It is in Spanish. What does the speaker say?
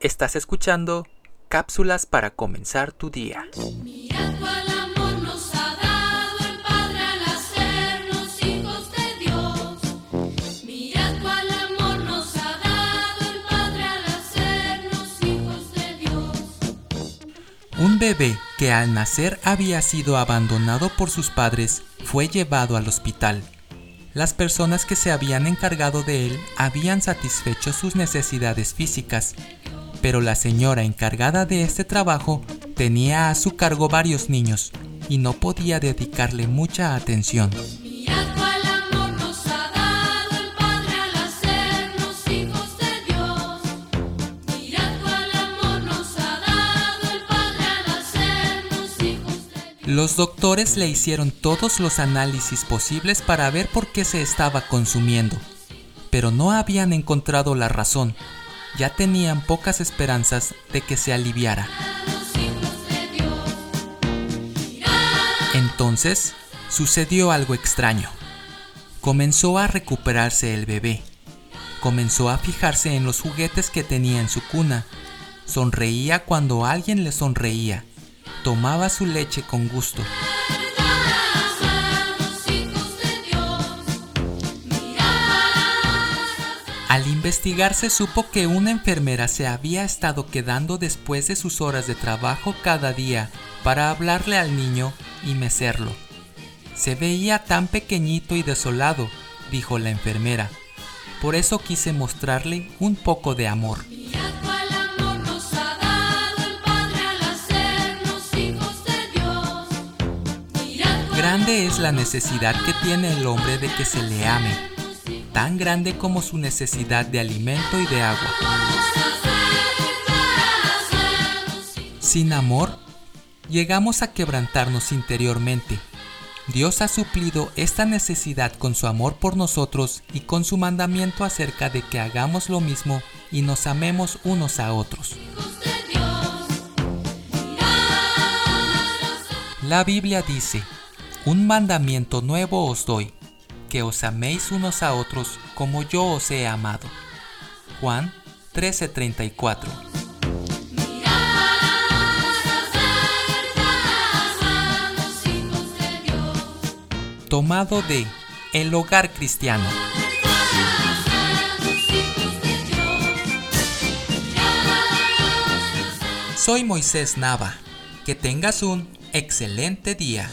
Estás escuchando cápsulas para comenzar tu día. Mira cuál amor nos ha dado el Padre al hacernos hijos de Dios. Mira cuál amor nos ha dado el Padre al hacernos hijos de Dios. Un bebé que al nacer había sido abandonado por sus padres fue llevado al hospital. Las personas que se habían encargado de él habían satisfecho sus necesidades físicas, pero la señora encargada de este trabajo tenía a su cargo varios niños y no podía dedicarle mucha atención. Los doctores le hicieron todos los análisis posibles para ver por qué se estaba consumiendo, pero no habían encontrado la razón. Ya tenían pocas esperanzas de que se aliviara. Entonces sucedió algo extraño. Comenzó a recuperarse el bebé. Comenzó a fijarse en los juguetes que tenía en su cuna. Sonreía cuando alguien le sonreía. Tomaba su leche con gusto. Al investigar se supo que una enfermera se había estado quedando después de sus horas de trabajo cada día para hablarle al niño y mecerlo. Se veía tan pequeñito y desolado, dijo la enfermera. Por eso quise mostrarle un poco de amor. Grande es la necesidad que tiene el hombre de que se le ame, tan grande como su necesidad de alimento y de agua. Sin amor, llegamos a quebrantarnos interiormente. Dios ha suplido esta necesidad con su amor por nosotros y con su mandamiento acerca de que hagamos lo mismo y nos amemos unos a otros. La Biblia dice, un mandamiento nuevo os doy, que os améis unos a otros como yo os he amado. Juan 13:34 Los hijos de Dios. Tomado de El Hogar Cristiano. Soy Moisés Nava. Que tengas un excelente día.